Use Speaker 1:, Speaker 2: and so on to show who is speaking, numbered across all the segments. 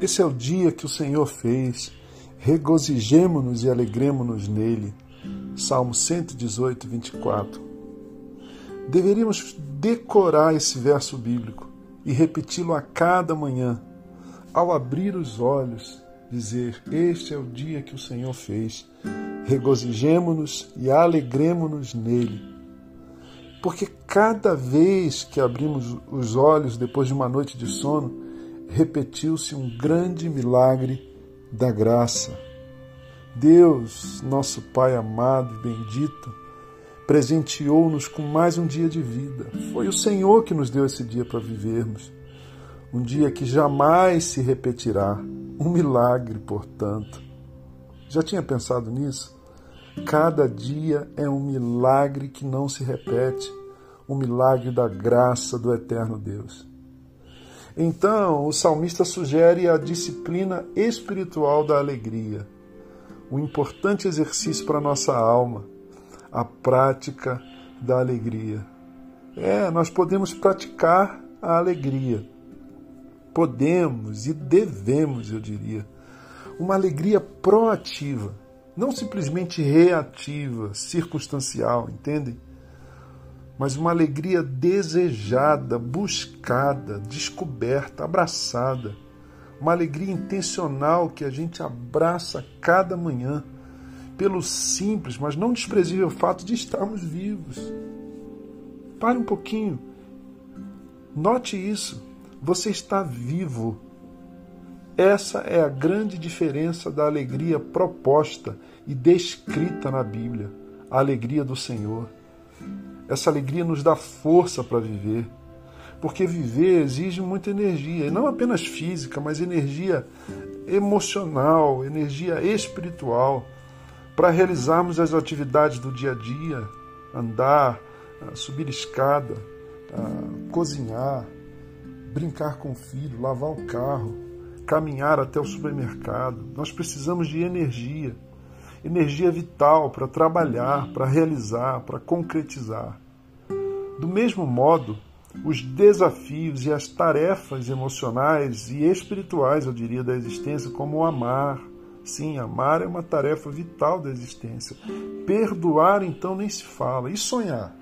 Speaker 1: Esse é o dia que o Senhor fez. Regozijemo-nos e alegremo-nos nele. Salmo 118, 24. Deveríamos decorar esse verso bíblico e repeti-lo a cada manhã. Ao abrir os olhos, dizer: Este é o dia que o Senhor fez. Regozijemo-nos e alegremo-nos nele. Porque cada vez que abrimos os olhos depois de uma noite de sono, repetiu-se um grande milagre da graça. Deus, nosso Pai amado e bendito, presenteou-nos com mais um dia de vida. Foi o Senhor que nos deu esse dia para vivermos. Um dia que jamais se repetirá. Um milagre, portanto. Já tinha pensado nisso? Cada dia é um milagre que não se repete, um milagre da graça do eterno Deus. Então, o salmista sugere a disciplina espiritual da alegria, um importante exercício para nossa alma, a prática da alegria. É, nós podemos praticar a alegria. Podemos e devemos, eu diria. Uma alegria proativa, não simplesmente reativa, circunstancial, entende? Mas uma alegria desejada, buscada, descoberta, abraçada. Uma alegria intencional que a gente abraça cada manhã, pelo simples, mas não desprezível fato de estarmos vivos. Pare um pouquinho. Note isso. Você está vivo. Essa é a grande diferença da alegria proposta e descrita na Bíblia a alegria do Senhor. Essa alegria nos dá força para viver. Porque viver exige muita energia, e não apenas física, mas energia emocional, energia espiritual, para realizarmos as atividades do dia a dia, andar, subir escada, cozinhar, brincar com o filho, lavar o carro, caminhar até o supermercado. Nós precisamos de energia energia vital para trabalhar, para realizar, para concretizar. Do mesmo modo, os desafios e as tarefas emocionais e espirituais, eu diria, da existência, como o amar. Sim, amar é uma tarefa vital da existência. Perdoar, então, nem se fala. E sonhar?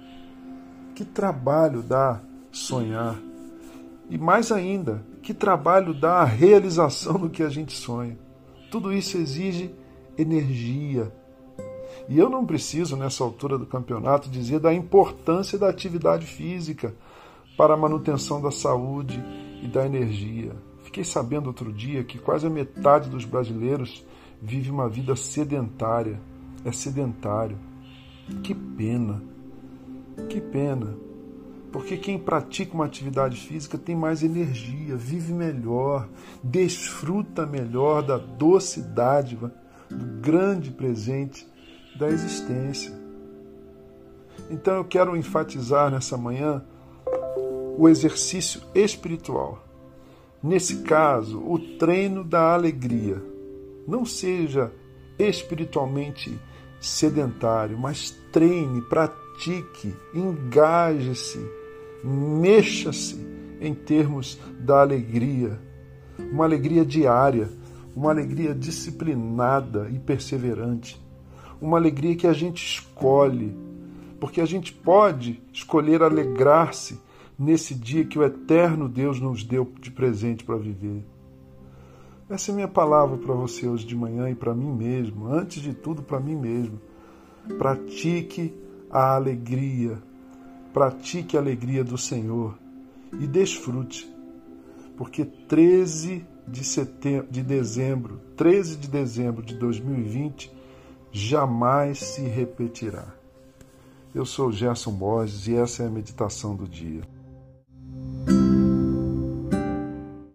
Speaker 1: Que trabalho dá sonhar? E mais ainda, que trabalho dá a realização do que a gente sonha? Tudo isso exige energia. E eu não preciso, nessa altura do campeonato, dizer da importância da atividade física para a manutenção da saúde e da energia. Fiquei sabendo outro dia que quase a metade dos brasileiros vive uma vida sedentária. É sedentário. Que pena. Que pena. Porque quem pratica uma atividade física tem mais energia, vive melhor, desfruta melhor da doce dádiva do grande presente da existência. Então eu quero enfatizar nessa manhã o exercício espiritual. Nesse caso, o treino da alegria. Não seja espiritualmente sedentário, mas treine, pratique, engaje-se, mexa-se em termos da alegria. Uma alegria diária, uma alegria disciplinada e perseverante, uma alegria que a gente escolhe, porque a gente pode escolher alegrar-se nesse dia que o eterno Deus nos deu de presente para viver. Essa é a minha palavra para você hoje de manhã e para mim mesmo, antes de tudo para mim mesmo. Pratique a alegria, pratique a alegria do Senhor e desfrute, porque 13 de, setembro, de dezembro, 13 de dezembro de 2020, jamais se repetirá. Eu sou Gerson Borges e essa é a meditação do dia.